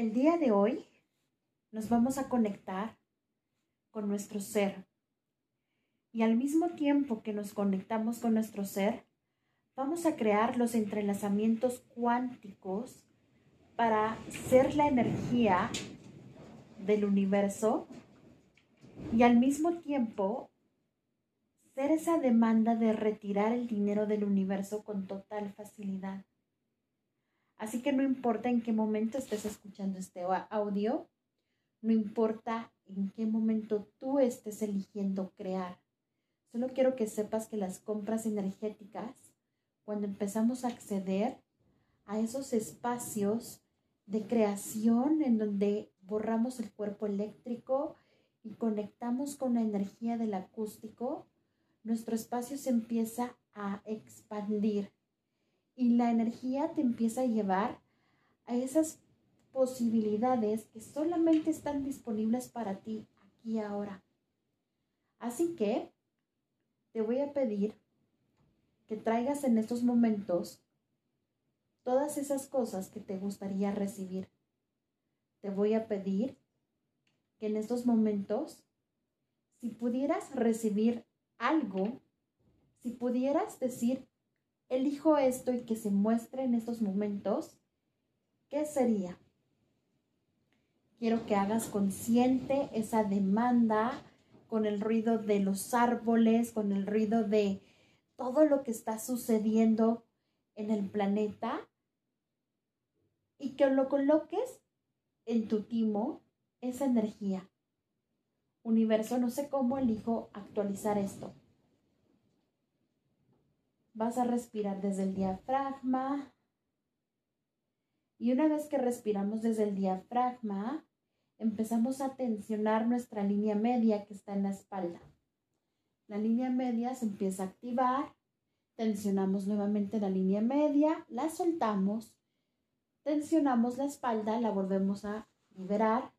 el día de hoy nos vamos a conectar con nuestro ser. Y al mismo tiempo que nos conectamos con nuestro ser, vamos a crear los entrelazamientos cuánticos para ser la energía del universo y al mismo tiempo ser esa demanda de retirar el dinero del universo con total facilidad. Así que no importa en qué momento estés escuchando este audio, no importa en qué momento tú estés eligiendo crear. Solo quiero que sepas que las compras energéticas, cuando empezamos a acceder a esos espacios de creación en donde borramos el cuerpo eléctrico y conectamos con la energía del acústico, nuestro espacio se empieza a expandir y la energía te empieza a llevar a esas posibilidades que solamente están disponibles para ti aquí ahora. Así que te voy a pedir que traigas en estos momentos todas esas cosas que te gustaría recibir. Te voy a pedir que en estos momentos, si pudieras recibir algo, si pudieras decir, elijo esto y que se muestre en estos momentos, ¿qué sería? Quiero que hagas consciente esa demanda con el ruido de los árboles, con el ruido de todo lo que está sucediendo en el planeta y que lo coloques en tu timo esa energía. Universo, no sé cómo elijo actualizar esto. Vas a respirar desde el diafragma. Y una vez que respiramos desde el diafragma, empezamos a tensionar nuestra línea media que está en la espalda. La línea media se empieza a activar, tensionamos nuevamente la línea media, la soltamos, tensionamos la espalda, la volvemos a liberar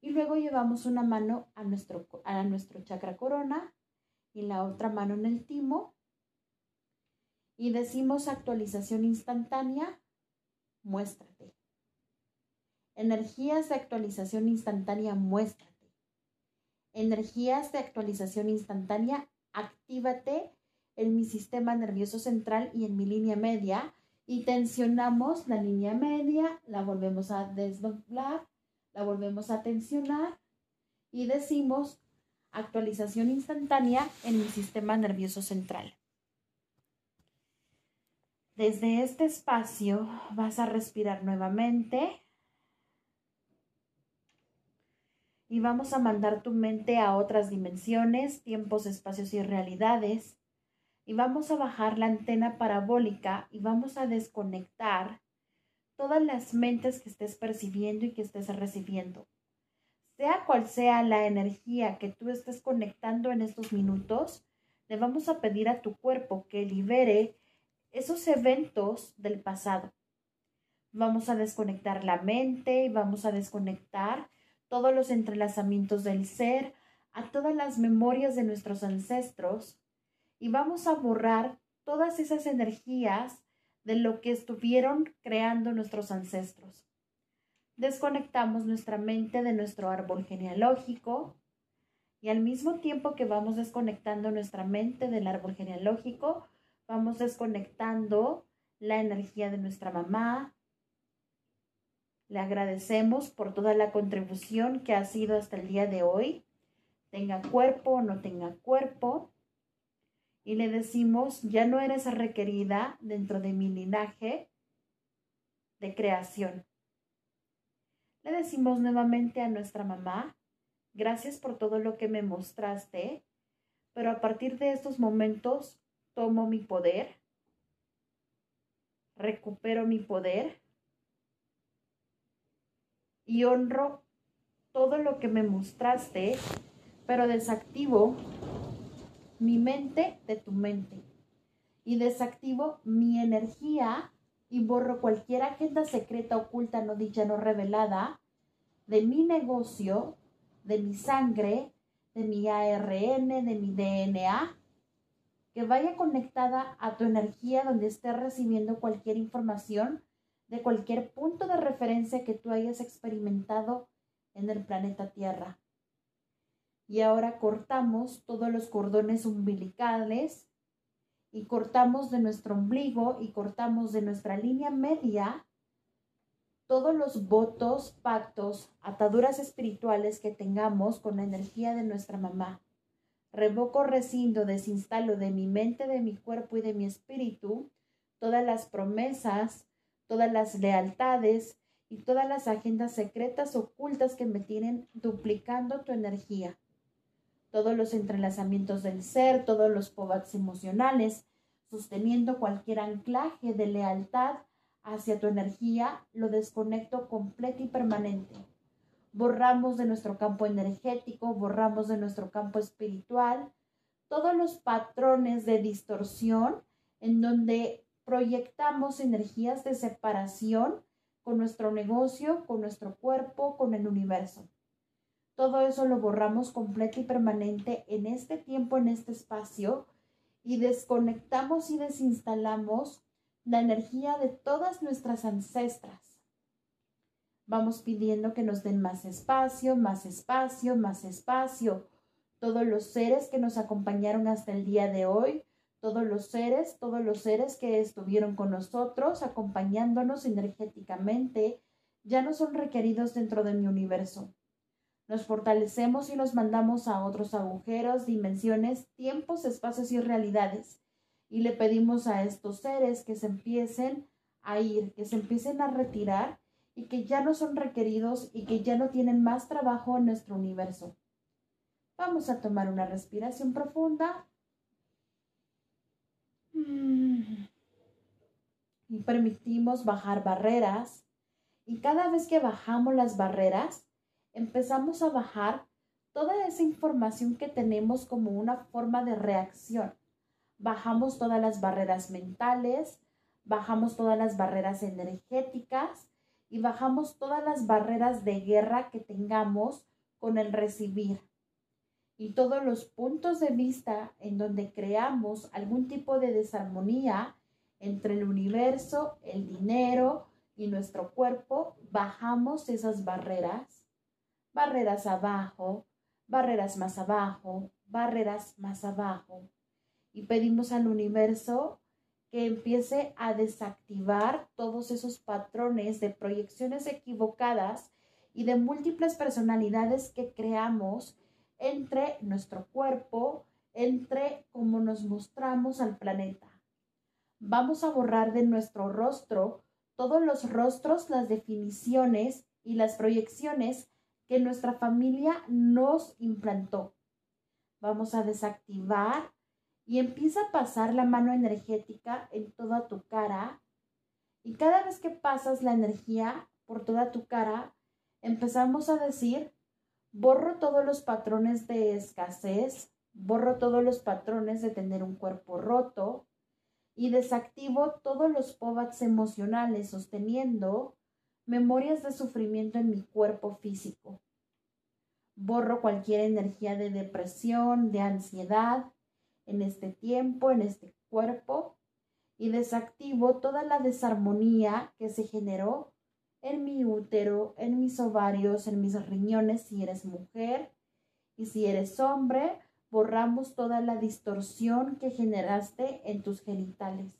y luego llevamos una mano a nuestro, a nuestro chakra corona y la otra mano en el timo y decimos actualización instantánea, muéstrate. Energías de actualización instantánea, muéstrate. Energías de actualización instantánea, actívate en mi sistema nervioso central y en mi línea media y tensionamos la línea media, la volvemos a desdoblar, la volvemos a tensionar y decimos actualización instantánea en mi sistema nervioso central. Desde este espacio vas a respirar nuevamente. y vamos a mandar tu mente a otras dimensiones, tiempos, espacios y realidades. Y vamos a bajar la antena parabólica y vamos a desconectar todas las mentes que estés percibiendo y que estés recibiendo. Sea cual sea la energía que tú estés conectando en estos minutos, le vamos a pedir a tu cuerpo que libere esos eventos del pasado. Vamos a desconectar la mente y vamos a desconectar todos los entrelazamientos del ser, a todas las memorias de nuestros ancestros y vamos a borrar todas esas energías de lo que estuvieron creando nuestros ancestros. Desconectamos nuestra mente de nuestro árbol genealógico y al mismo tiempo que vamos desconectando nuestra mente del árbol genealógico, vamos desconectando la energía de nuestra mamá, le agradecemos por toda la contribución que ha sido hasta el día de hoy, tenga cuerpo o no tenga cuerpo. Y le decimos, ya no eres requerida dentro de mi linaje de creación. Le decimos nuevamente a nuestra mamá, gracias por todo lo que me mostraste, pero a partir de estos momentos tomo mi poder, recupero mi poder y honro todo lo que me mostraste, pero desactivo mi mente de tu mente y desactivo mi energía y borro cualquier agenda secreta, oculta, no dicha, no revelada de mi negocio, de mi sangre, de mi ARN, de mi DNA, que vaya conectada a tu energía donde estés recibiendo cualquier información de cualquier punto de referencia que tú hayas experimentado en el planeta Tierra. Y ahora cortamos todos los cordones umbilicales y cortamos de nuestro ombligo y cortamos de nuestra línea media todos los votos, pactos, ataduras espirituales que tengamos con la energía de nuestra mamá. Revoco, rescindo, desinstalo de mi mente, de mi cuerpo y de mi espíritu todas las promesas, todas las lealtades y todas las agendas secretas ocultas que me tienen duplicando tu energía. Todos los entrelazamientos del ser, todos los povats emocionales, sosteniendo cualquier anclaje de lealtad hacia tu energía, lo desconecto completo y permanente. Borramos de nuestro campo energético, borramos de nuestro campo espiritual todos los patrones de distorsión en donde proyectamos energías de separación con nuestro negocio, con nuestro cuerpo, con el universo. Todo eso lo borramos completo y permanente en este tiempo, en este espacio, y desconectamos y desinstalamos la energía de todas nuestras ancestras. Vamos pidiendo que nos den más espacio, más espacio, más espacio. Todos los seres que nos acompañaron hasta el día de hoy, todos los seres, todos los seres que estuvieron con nosotros, acompañándonos energéticamente, ya no son requeridos dentro de mi universo. Nos fortalecemos y nos mandamos a otros agujeros, dimensiones, tiempos, espacios y realidades. Y le pedimos a estos seres que se empiecen a ir, que se empiecen a retirar y que ya no son requeridos y que ya no tienen más trabajo en nuestro universo. Vamos a tomar una respiración profunda y permitimos bajar barreras. Y cada vez que bajamos las barreras, empezamos a bajar toda esa información que tenemos como una forma de reacción. Bajamos todas las barreras mentales, bajamos todas las barreras energéticas y bajamos todas las barreras de guerra que tengamos con el recibir. Y todos los puntos de vista en donde creamos algún tipo de desarmonía entre el universo, el dinero y nuestro cuerpo, bajamos esas barreras, barreras abajo, barreras más abajo, barreras más abajo, y pedimos al universo que empiece a desactivar todos esos patrones de proyecciones equivocadas y de múltiples personalidades que creamos entre nuestro cuerpo, entre cómo nos mostramos al planeta. Vamos a borrar de nuestro rostro todos los rostros, las definiciones y las proyecciones que nuestra familia nos implantó. Vamos a desactivar y empieza a pasar la mano energética en toda tu cara. Y cada vez que pasas la energía por toda tu cara, empezamos a decir, Borro todos los patrones de escasez, borro todos los patrones de tener un cuerpo roto y desactivo todos los povats emocionales sosteniendo memorias de sufrimiento en mi cuerpo físico. Borro cualquier energía de depresión, de ansiedad en este tiempo, en este cuerpo y desactivo toda la desarmonía que se generó en mi útero, en mis ovarios, en mis riñones si eres mujer y si eres hombre, borramos toda la distorsión que generaste en tus genitales.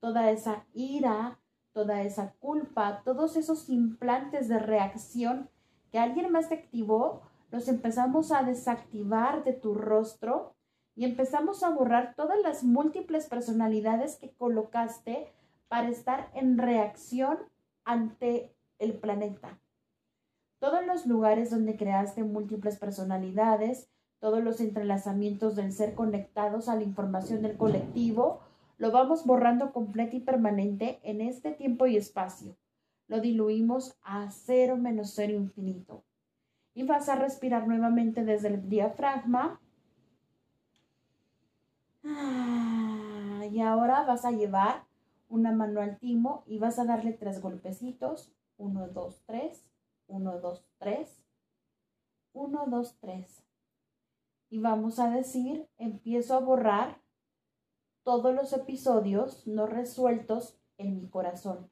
Toda esa ira, toda esa culpa, todos esos implantes de reacción que alguien más te activó, los empezamos a desactivar de tu rostro y empezamos a borrar todas las múltiples personalidades que colocaste para estar en reacción ante el planeta. Todos los lugares donde creaste múltiples personalidades, todos los entrelazamientos del ser conectados a la información del colectivo, lo vamos borrando completo y permanente en este tiempo y espacio. Lo diluimos a cero menos cero infinito. Y vas a respirar nuevamente desde el diafragma. Ah, y ahora vas a llevar una mano al timo y vas a darle tres golpecitos. Uno, dos, tres. Uno, dos, tres. Uno, dos, tres. Y vamos a decir, empiezo a borrar todos los episodios no resueltos en mi corazón.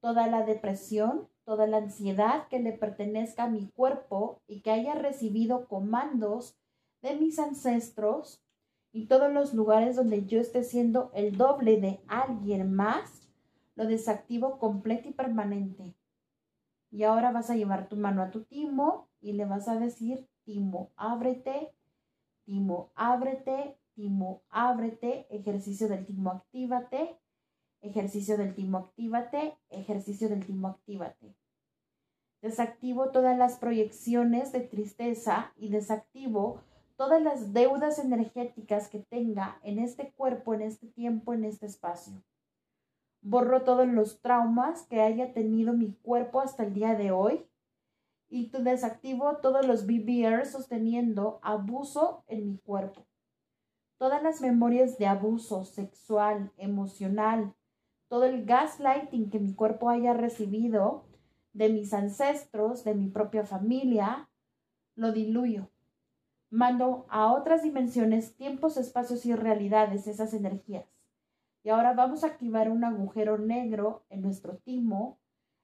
toda la depresión, toda la ansiedad que le pertenezca a mi cuerpo y que haya recibido comandos de mis ancestros y todos los lugares donde yo esté siendo el doble de alguien más, lo desactivo completo y permanente. Y ahora vas a llevar tu mano a tu timo y le vas a decir, timo, ábrete, timo, ábrete, timo, ábrete, ejercicio del timo, actívate, ejercicio del timo, actívate, ejercicio del timo, actívate. Desactivo todas las proyecciones de tristeza y desactivo todas las deudas energéticas que tenga en este cuerpo, en este tiempo, en este espacio. Borro todos los traumas que haya tenido mi cuerpo hasta el día de hoy y desactivo todos los BBR sosteniendo abuso en mi cuerpo. Todas las memorias de abuso sexual, emocional, todo el gaslighting que mi cuerpo haya recibido de mis ancestros, de mi propia familia, lo diluyo. Mando a otras dimensiones, tiempos, espacios y realidades esas energías. Y ahora vamos a activar un agujero negro en nuestro timo,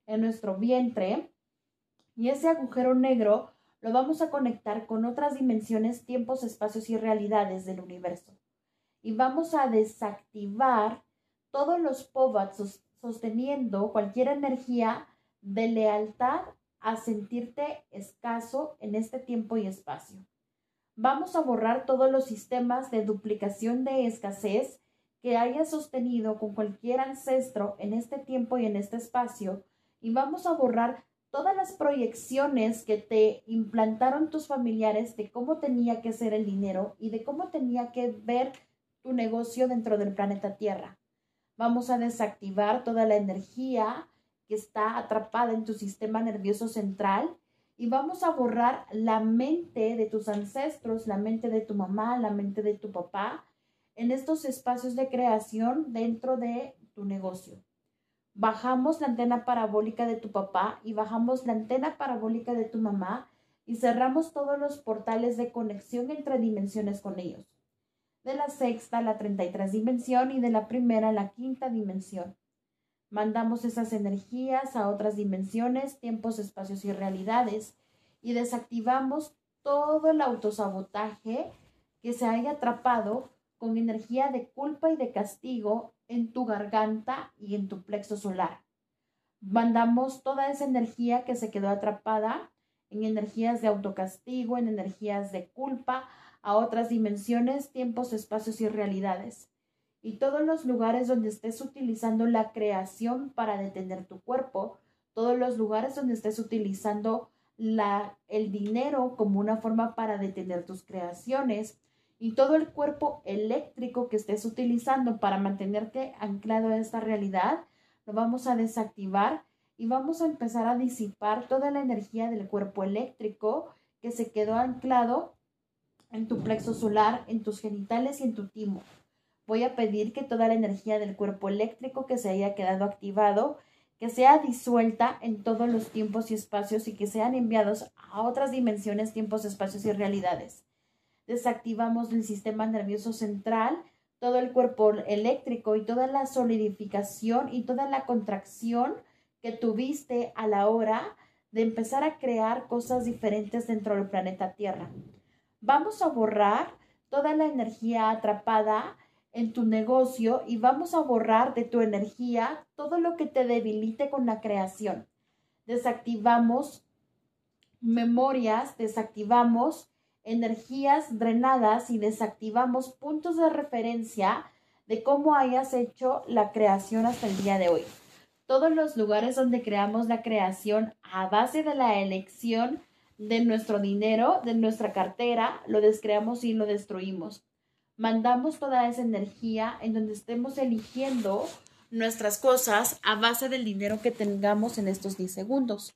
en nuestro vientre. Y ese agujero negro lo vamos a conectar con otras dimensiones, tiempos, espacios y realidades del universo. Y vamos a desactivar todos los povats sosteniendo cualquier energía de lealtad a sentirte escaso en este tiempo y espacio. Vamos a borrar todos los sistemas de duplicación de escasez que hayas sostenido con cualquier ancestro en este tiempo y en este espacio y vamos a borrar todas las proyecciones que te implantaron tus familiares de cómo tenía que ser el dinero y de cómo tenía que ver tu negocio dentro del planeta Tierra. Vamos a desactivar toda la energía que está atrapada en tu sistema nervioso central y vamos a borrar la mente de tus ancestros, la mente de tu mamá, la mente de tu papá, en estos espacios de creación dentro de tu negocio. Bajamos la antena parabólica de tu papá y bajamos la antena parabólica de tu mamá y cerramos todos los portales de conexión entre dimensiones con ellos. De la sexta a la 33 dimensión y de la primera a la quinta dimensión. Mandamos esas energías a otras dimensiones, tiempos, espacios y realidades y desactivamos todo el autosabotaje que se haya atrapado con energía de culpa y de castigo en tu garganta y en tu plexo solar. Mandamos toda esa energía que se quedó atrapada en energías de autocastigo, en energías de culpa, a otras dimensiones, tiempos, espacios y realidades. Y todos los lugares donde estés utilizando la creación para detener tu cuerpo, todos los lugares donde estés utilizando la, el dinero como una forma para detener tus creaciones, y todo el cuerpo eléctrico que estés utilizando para mantenerte anclado a esta realidad, lo vamos a desactivar y vamos a empezar a disipar toda la energía del cuerpo eléctrico que se quedó anclado en tu plexo solar, en tus genitales y en tu timo. Voy a pedir que toda la energía del cuerpo eléctrico que se haya quedado activado, que sea disuelta en todos los tiempos y espacios y que sean enviados a otras dimensiones, tiempos, espacios y realidades desactivamos el sistema nervioso central, todo el cuerpo eléctrico y toda la solidificación y toda la contracción que tuviste a la hora de empezar a crear cosas diferentes dentro del planeta Tierra. Vamos a borrar toda la energía atrapada en tu negocio y vamos a borrar de tu energía todo lo que te debilite con la creación. Desactivamos memorias, desactivamos energías drenadas y desactivamos puntos de referencia de cómo hayas hecho la creación hasta el día de hoy. Todos los lugares donde creamos la creación a base de la elección de nuestro dinero, de nuestra cartera, lo descreamos y lo destruimos. Mandamos toda esa energía en donde estemos eligiendo nuestras cosas a base del dinero que tengamos en estos 10 segundos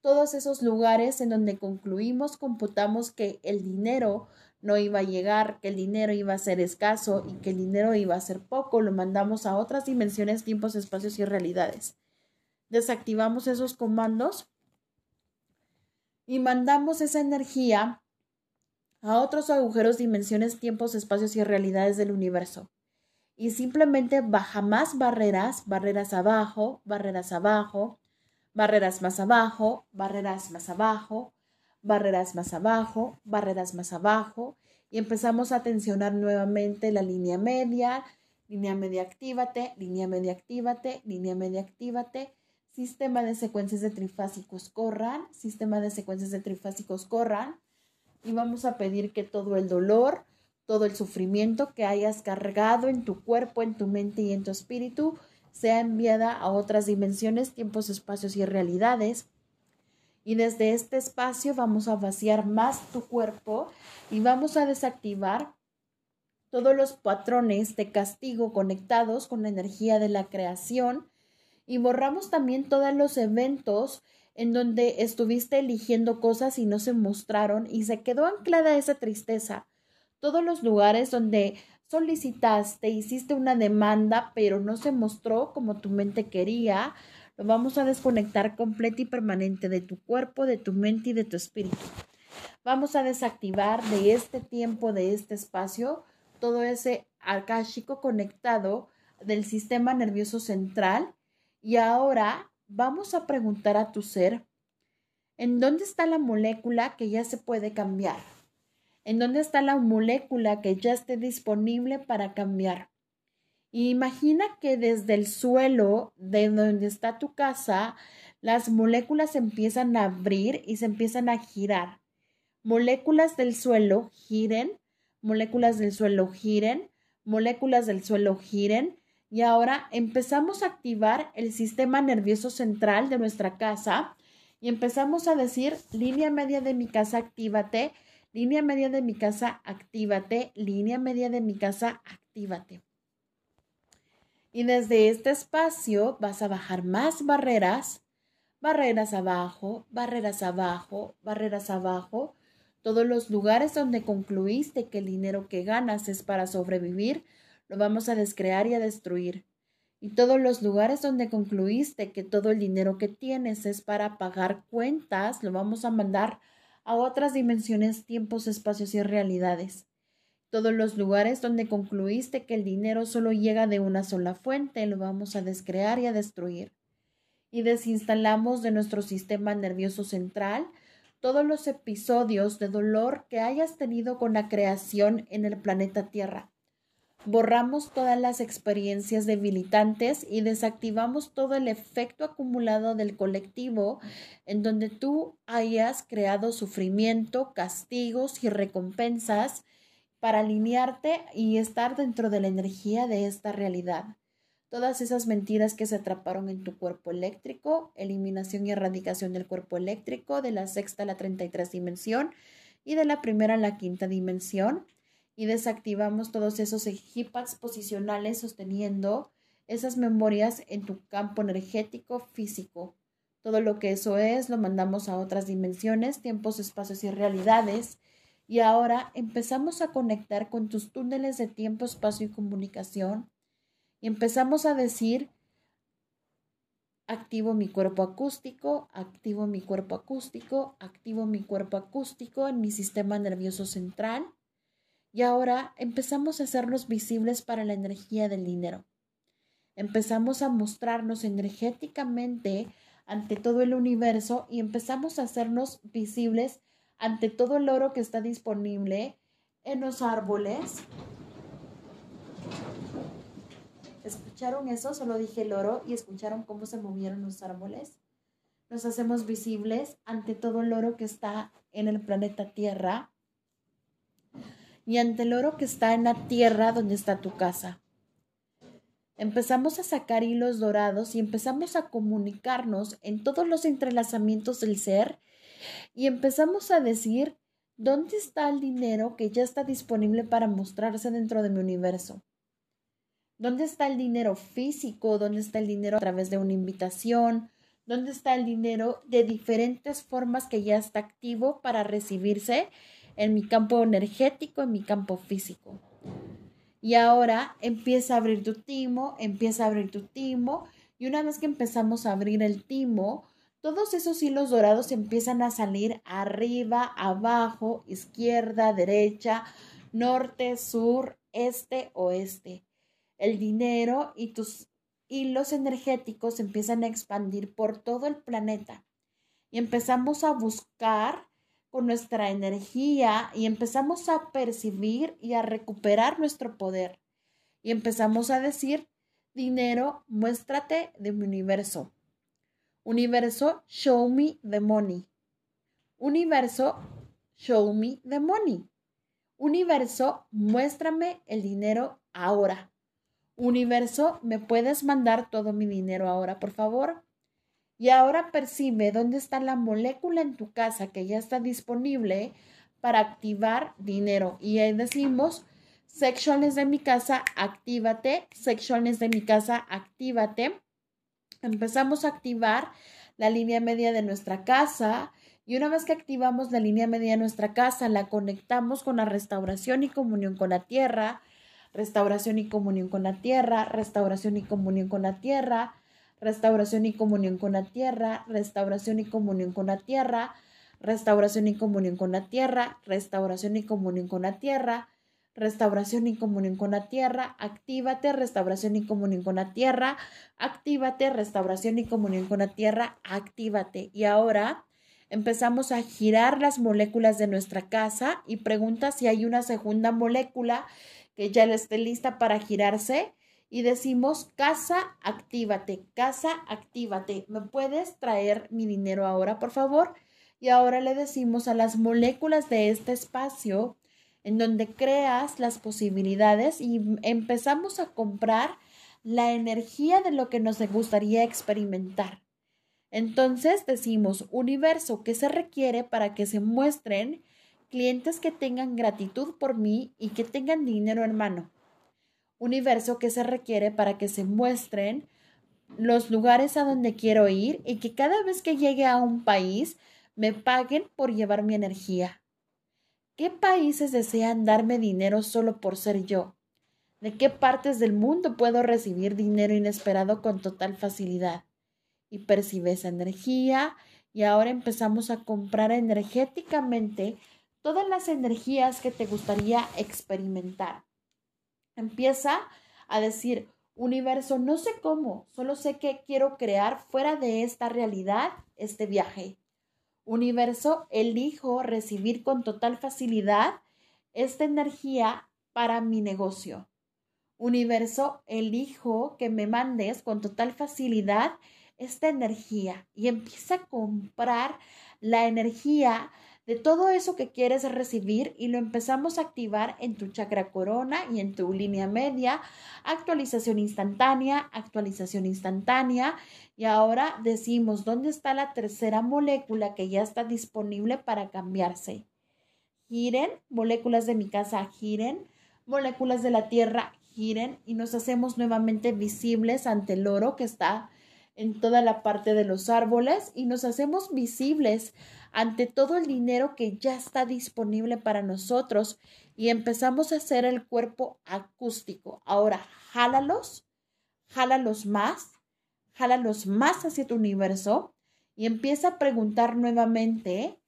todos esos lugares en donde concluimos, computamos que el dinero no iba a llegar, que el dinero iba a ser escaso y que el dinero iba a ser poco, lo mandamos a otras dimensiones, tiempos, espacios y realidades. Desactivamos esos comandos y mandamos esa energía a otros agujeros, dimensiones, tiempos, espacios y realidades del universo. y simplemente baja más barreras, barreras abajo, barreras abajo, barreras más abajo, barreras más abajo, barreras más abajo, barreras más abajo y empezamos a tensionar nuevamente la línea media, línea media actívate, línea media actívate, línea media actívate, sistema de secuencias de trifásicos corran, sistema de secuencias de trifásicos corran y vamos a pedir que todo el dolor, todo el sufrimiento que hayas cargado en tu cuerpo, en tu mente y en tu espíritu sea enviada a otras dimensiones, tiempos, espacios y realidades. Y desde este espacio vamos a vaciar más tu cuerpo y vamos a desactivar todos los patrones de castigo conectados con la energía de la creación y borramos también todos los eventos en donde estuviste eligiendo cosas y no se mostraron y se quedó anclada esa tristeza todos los lugares donde solicitaste, hiciste una demanda, pero no se mostró como tu mente quería, lo vamos a desconectar completo y permanente de tu cuerpo, de tu mente y de tu espíritu. Vamos a desactivar de este tiempo, de este espacio, todo ese akáshico conectado del sistema nervioso central. Y ahora vamos a preguntar a tu ser, ¿en dónde está la molécula que ya se puede cambiar? en dónde está la molécula que ya esté disponible para cambiar. imagina que desde el suelo de donde está tu casa, las moléculas empiezan a abrir y se empiezan a girar. Moléculas del suelo giren, moléculas del suelo giren, moléculas del suelo giren. Y ahora empezamos a activar el sistema nervioso central de nuestra casa y empezamos a decir, línea media de mi casa, actívate Línea media de mi casa, actívate. Línea media de mi casa, actívate. Y desde este espacio vas a bajar más barreras, barreras abajo, barreras abajo, barreras abajo. Todos los lugares donde concluiste que el dinero que ganas es para sobrevivir, lo vamos a descrear y a destruir. Y todos los lugares donde concluiste que todo el dinero que tienes es para pagar cuentas, lo vamos a mandar a otras dimensiones, tiempos, espacios y realidades. Todos los lugares donde concluiste que el dinero solo llega de una sola fuente, lo vamos a descrear y a destruir. Y desinstalamos de nuestro sistema nervioso central todos los episodios de dolor que hayas tenido con la creación en el planeta Tierra borramos todas las experiencias debilitantes y desactivamos todo el efecto acumulado del colectivo en donde tú hayas creado sufrimiento, castigos y recompensas para alinearte y estar dentro de la energía de esta realidad. Todas esas mentiras que se atraparon en tu cuerpo eléctrico, eliminación y erradicación del cuerpo eléctrico de la sexta a la treinta y tres dimensión y de la primera a la quinta dimensión, y desactivamos todos esos ejipas posicionales sosteniendo esas memorias en tu campo energético físico. Todo lo que eso es lo mandamos a otras dimensiones, tiempos, espacios y realidades. Y ahora empezamos a conectar con tus túneles de tiempo, espacio y comunicación. Y empezamos a decir, activo mi cuerpo acústico, activo mi cuerpo acústico, activo mi cuerpo acústico en mi sistema nervioso central y ahora empezamos a hacernos visibles para la energía del dinero. Empezamos a mostrarnos energéticamente ante todo el universo y empezamos a hacernos visibles ante todo el oro que está disponible en los árboles. ¿Escucharon eso? Solo dije el oro y escucharon cómo se movieron los árboles. Nos hacemos visibles ante todo el oro que está en el planeta Tierra y ante el oro que está en la tierra donde está tu casa. Empezamos a sacar hilos dorados y empezamos a comunicarnos en todos los entrelazamientos del ser y empezamos a decir, ¿dónde está el dinero que ya está disponible para mostrarse dentro de mi universo? ¿Dónde está el dinero físico? ¿Dónde está el dinero a través de una invitación? ¿Dónde está el dinero de diferentes formas que ya está activo para recibirse en mi campo energético, en mi campo físico. Y ahora empieza a abrir tu timo, empieza a abrir tu timo, y una vez que empezamos a abrir el timo, todos esos hilos dorados empiezan a salir arriba, abajo, izquierda, derecha, norte, sur, este, oeste. el dinero y tus hilos energéticos empiezan a expandir por todo el planeta. Y empezamos a buscar con nuestra energía y empezamos a percibir y a recuperar nuestro poder. Y empezamos a decir, dinero, muéstrate de mi universo. Universo, show me the money. Universo, show me the money. Universo, muéstrame el dinero ahora. Universo, ¿me puedes mandar todo mi dinero ahora, por favor? Y ahora percibe dónde está la molécula en tu casa que ya está disponible para activar dinero. Y ahí decimos, secciones de mi casa, actívate, secciones de mi casa, actívate. Empezamos a activar la línea media de nuestra casa. Y una vez que activamos la línea media de nuestra casa, la conectamos con la restauración y comunión con la tierra, restauración y comunión con la tierra, restauración y comunión con la tierra, restauración y comunión con la tierra, restauración y comunión con la tierra, restauración y comunión con la tierra, restauración y comunión con la tierra, restauración y comunión con la tierra, actívate, restauración y comunión con la tierra, actívate, restauración y comunión con la tierra, actívate. Y ahora empezamos a girar las moléculas de nuestra casa y pregunta si hay una segunda molécula que ya esté lista para girarse y decimos, casa, actívate, casa, actívate, ¿me puedes traer mi dinero ahora, por favor? Y ahora le decimos a las moléculas de este espacio, en donde creas las posibilidades y empezamos a comprar la energía de lo que nos gustaría experimentar. Entonces decimos, universo, ¿qué se requiere para que se muestren clientes que tengan gratitud por mí y que tengan dinero en mano? Universo que se requiere para que se muestren los lugares a donde quiero ir y que cada vez que llegue a un país me paguen por llevar mi energía. ¿Qué países desean darme dinero solo por ser yo? ¿De qué partes del mundo puedo recibir dinero inesperado con total facilidad? Y percibe esa energía y ahora empezamos a comprar energéticamente todas las energías que te gustaría experimentar. Empieza a decir, universo, no sé cómo, solo sé que quiero crear fuera de esta realidad este viaje. Universo, elijo recibir con total facilidad esta energía para mi negocio. Universo, elijo que me mandes con total facilidad esta energía y empieza a comprar la energía de todo eso que quieres recibir y lo empezamos a activar en tu chakra corona y en tu línea media. Actualización instantánea, actualización instantánea. Y ahora decimos, ¿dónde está la tercera molécula que ya está disponible para cambiarse? Giren, moléculas de mi casa giren, moléculas de la Tierra giren y nos hacemos nuevamente visibles ante el oro que está en toda la parte de los árboles y nos hacemos visibles ante todo el dinero que ya está disponible para nosotros y empezamos a hacer el cuerpo acústico. Ahora, jálalos, jálalos más, jálalos más hacia tu universo y empieza a preguntar nuevamente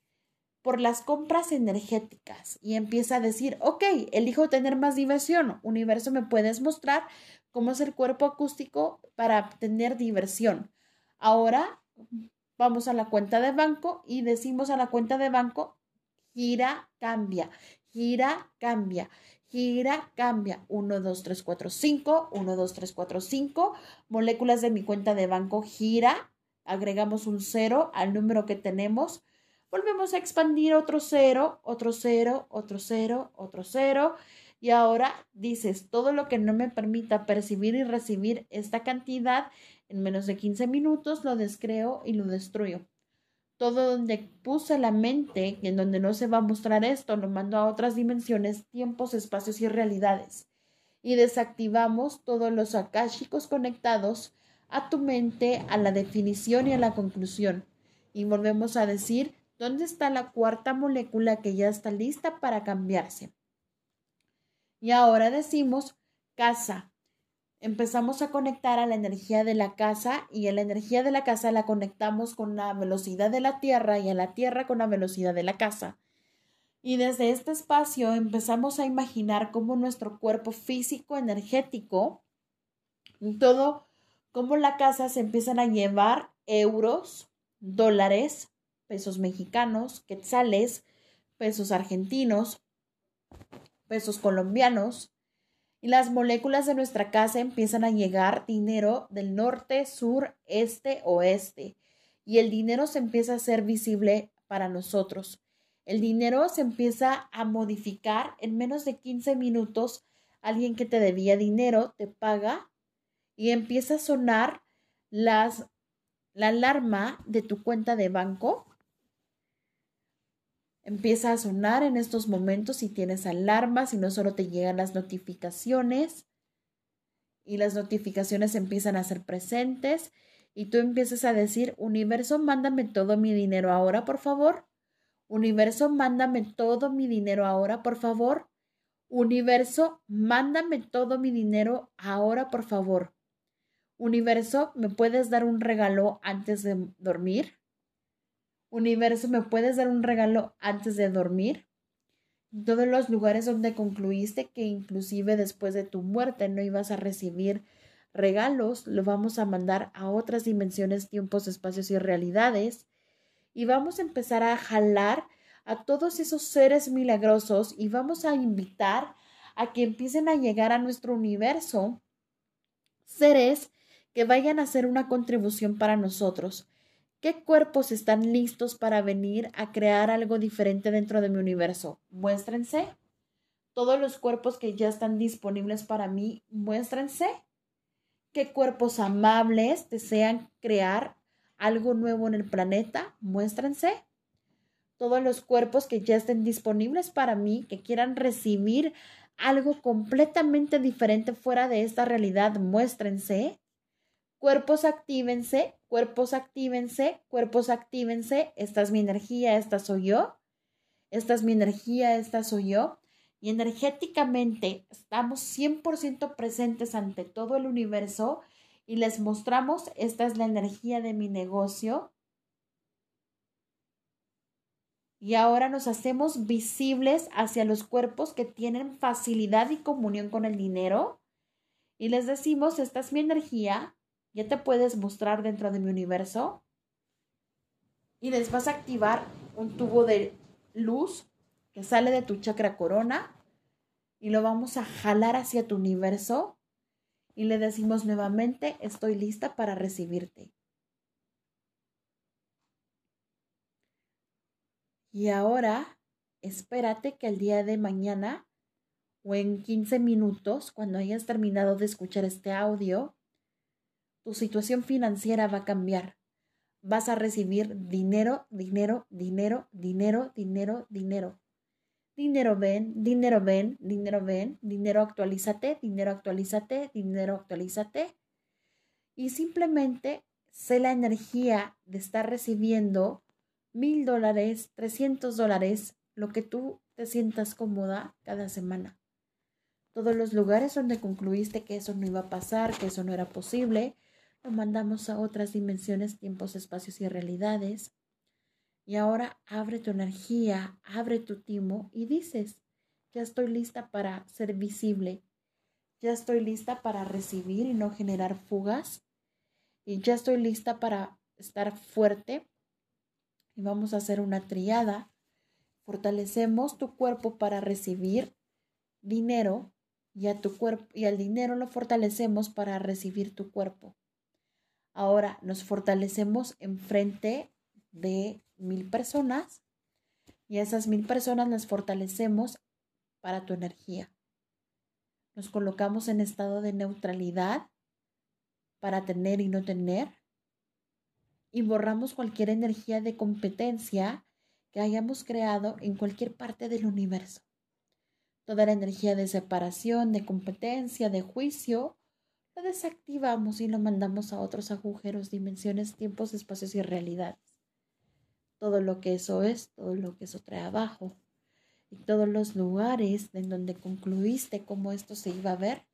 por las compras energéticas y empieza a decir, ok, elijo tener más diversión. Universo, ¿me puedes mostrar cómo es el cuerpo acústico para tener diversión? Ahora vamos a la cuenta de banco y decimos a la cuenta de banco, gira, cambia, gira, cambia, gira, cambia. 1, 2, 3, 4, 5, 1, 2, 3, 4, 5. Moléculas de mi cuenta de banco, gira. Agregamos un cero al número que tenemos. Volvemos a expandir otro cero, otro cero, otro cero, otro cero. Y ahora dices, todo lo que no me permita percibir y recibir esta cantidad en menos de 15 minutos lo descreo y lo destruyo. Todo donde puse la mente, en donde no se va a mostrar esto, lo mando a otras dimensiones, tiempos, espacios y realidades. Y desactivamos todos los akáshicos conectados a tu mente, a la definición y a la conclusión. Y volvemos a decir, ¿dónde está la cuarta molécula que ya está lista para cambiarse? Y ahora decimos casa, empezamos a conectar a la energía de la casa y a la energía de la casa la conectamos con la velocidad de la Tierra y a la Tierra con la velocidad de la casa. Y desde este espacio empezamos a imaginar cómo nuestro cuerpo físico energético todo como la casa se empiezan a llevar euros, dólares, pesos mexicanos, quetzales, pesos argentinos, pesos colombianos, y las moléculas de nuestra casa empiezan a llegar dinero del norte, sur, este, oeste, y el dinero se empieza a ser visible para nosotros. El dinero se empieza a modificar en menos de 15 minutos. Alguien que te debía dinero te paga y empieza a sonar las, la alarma de tu cuenta de banco. Empieza a sonar en estos momentos si tienes alarmas y no solo te llegan las notificaciones y las notificaciones empiezan a ser presentes y tú empiezas a decir, universo, mándame todo mi dinero ahora, por favor. Universo, mándame todo mi dinero ahora, por favor. Universo, mándame todo mi dinero ahora, por favor. Universo, ¿me puedes dar un regalo antes de dormir? Universo, ¿me puedes dar un regalo antes de dormir? Todos los lugares donde concluiste que inclusive después de tu muerte no ibas a recibir regalos, lo vamos a mandar a otras dimensiones, tiempos, espacios y realidades y vamos a empezar a jalar a todos esos seres milagrosos y vamos a invitar a que empiecen a llegar a nuestro universo seres que vayan a hacer una contribución para nosotros. ¿Qué cuerpos están listos para venir a crear algo diferente dentro de mi universo? Muéstrense. Todos los cuerpos que ya están disponibles para mí, muéstrense. ¿Qué cuerpos amables desean crear algo nuevo en el planeta, muéstrense. Todos los cuerpos que ya estén disponibles para mí, que quieran recibir algo completamente diferente fuera de esta realidad, muéstrense. Cuerpos actívense, cuerpos actívense, cuerpos actívense. Esta es mi energía, esta soy yo. Esta es mi energía, esta soy yo. Y energéticamente estamos 100% presentes ante todo el universo y les mostramos, esta es la energía de mi negocio. Y ahora nos hacemos visibles hacia los cuerpos que tienen facilidad y comunión con el dinero. Y les decimos, esta es mi energía, ya te puedes mostrar dentro de mi universo. Y les vas a activar un tubo de luz que sale de tu chakra corona y lo vamos a jalar hacia tu universo y le decimos nuevamente, estoy lista para recibirte. Y ahora, espérate que el día de mañana o en 15 minutos, cuando hayas terminado de escuchar este audio, tu situación financiera va a cambiar. Vas a recibir dinero, dinero, dinero, dinero, dinero, dinero dinero ven, dinero ven, dinero ven, dinero actualízate, dinero actualízate, dinero actualízate. Y simplemente sé la energía de estar recibiendo mil dólares, trescientos dólares, lo que tú te sientas cómoda cada semana. Todos los lugares donde concluiste que eso no iba a pasar, que eso no era posible, lo mandamos a otras dimensiones, tiempos, espacios y realidades. Y ahora abre tu energía, abre tu timo y dices, ya estoy lista para ser visible, ya estoy lista para recibir y no generar fugas, y ya estoy lista para estar fuerte. Y vamos a hacer una triada. Fortalecemos tu cuerpo para recibir dinero y a tu cuerpo y al dinero lo fortalecemos para recibir tu cuerpo. Ahora nos fortalecemos enfrente de mil personas y a esas mil personas las fortalecemos para tu energía. Nos colocamos en estado de neutralidad para tener y no tener y borramos cualquier energía de competencia que hayamos creado en cualquier parte del universo. Toda la energía de separación, de competencia, de juicio, lo desactivamos y lo mandamos a otros agujeros, dimensiones, tiempos, espacios y realidades todo lo que eso es, todo lo que eso trae abajo y todos los lugares en donde concluiste cómo esto se iba a ver,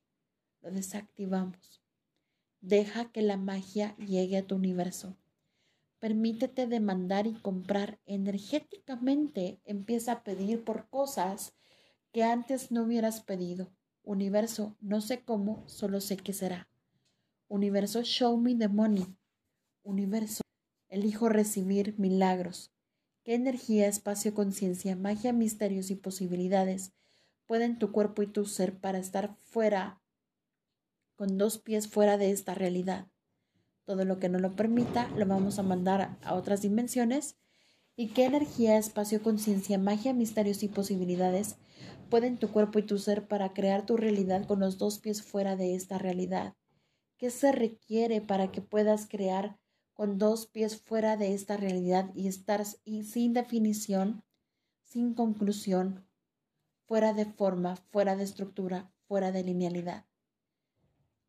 lo desactivamos. Deja que la magia llegue a tu universo. Permítete demandar y comprar energéticamente. Empieza a pedir por cosas que antes no hubieras pedido. Universo, no sé cómo, solo sé que será. Universo, show me the money. Universo, elijo recibir milagros. ¿Qué energía, espacio, conciencia, magia, misterios y posibilidades pueden tu cuerpo y tu ser para estar fuera, con dos pies fuera de esta realidad? Todo lo que no lo permita lo vamos a mandar a otras dimensiones. ¿Y qué energía, espacio, conciencia, magia, misterios y posibilidades pueden tu cuerpo y tu ser para crear tu realidad con los dos pies fuera de esta realidad? ¿Qué se requiere para que puedas crear con dos pies fuera de esta realidad y estar sin definición, sin conclusión, fuera de forma, fuera de estructura, fuera de linealidad?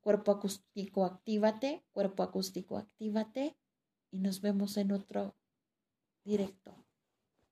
Cuerpo acústico, actívate, cuerpo acústico, actívate y nos vemos en otro directo.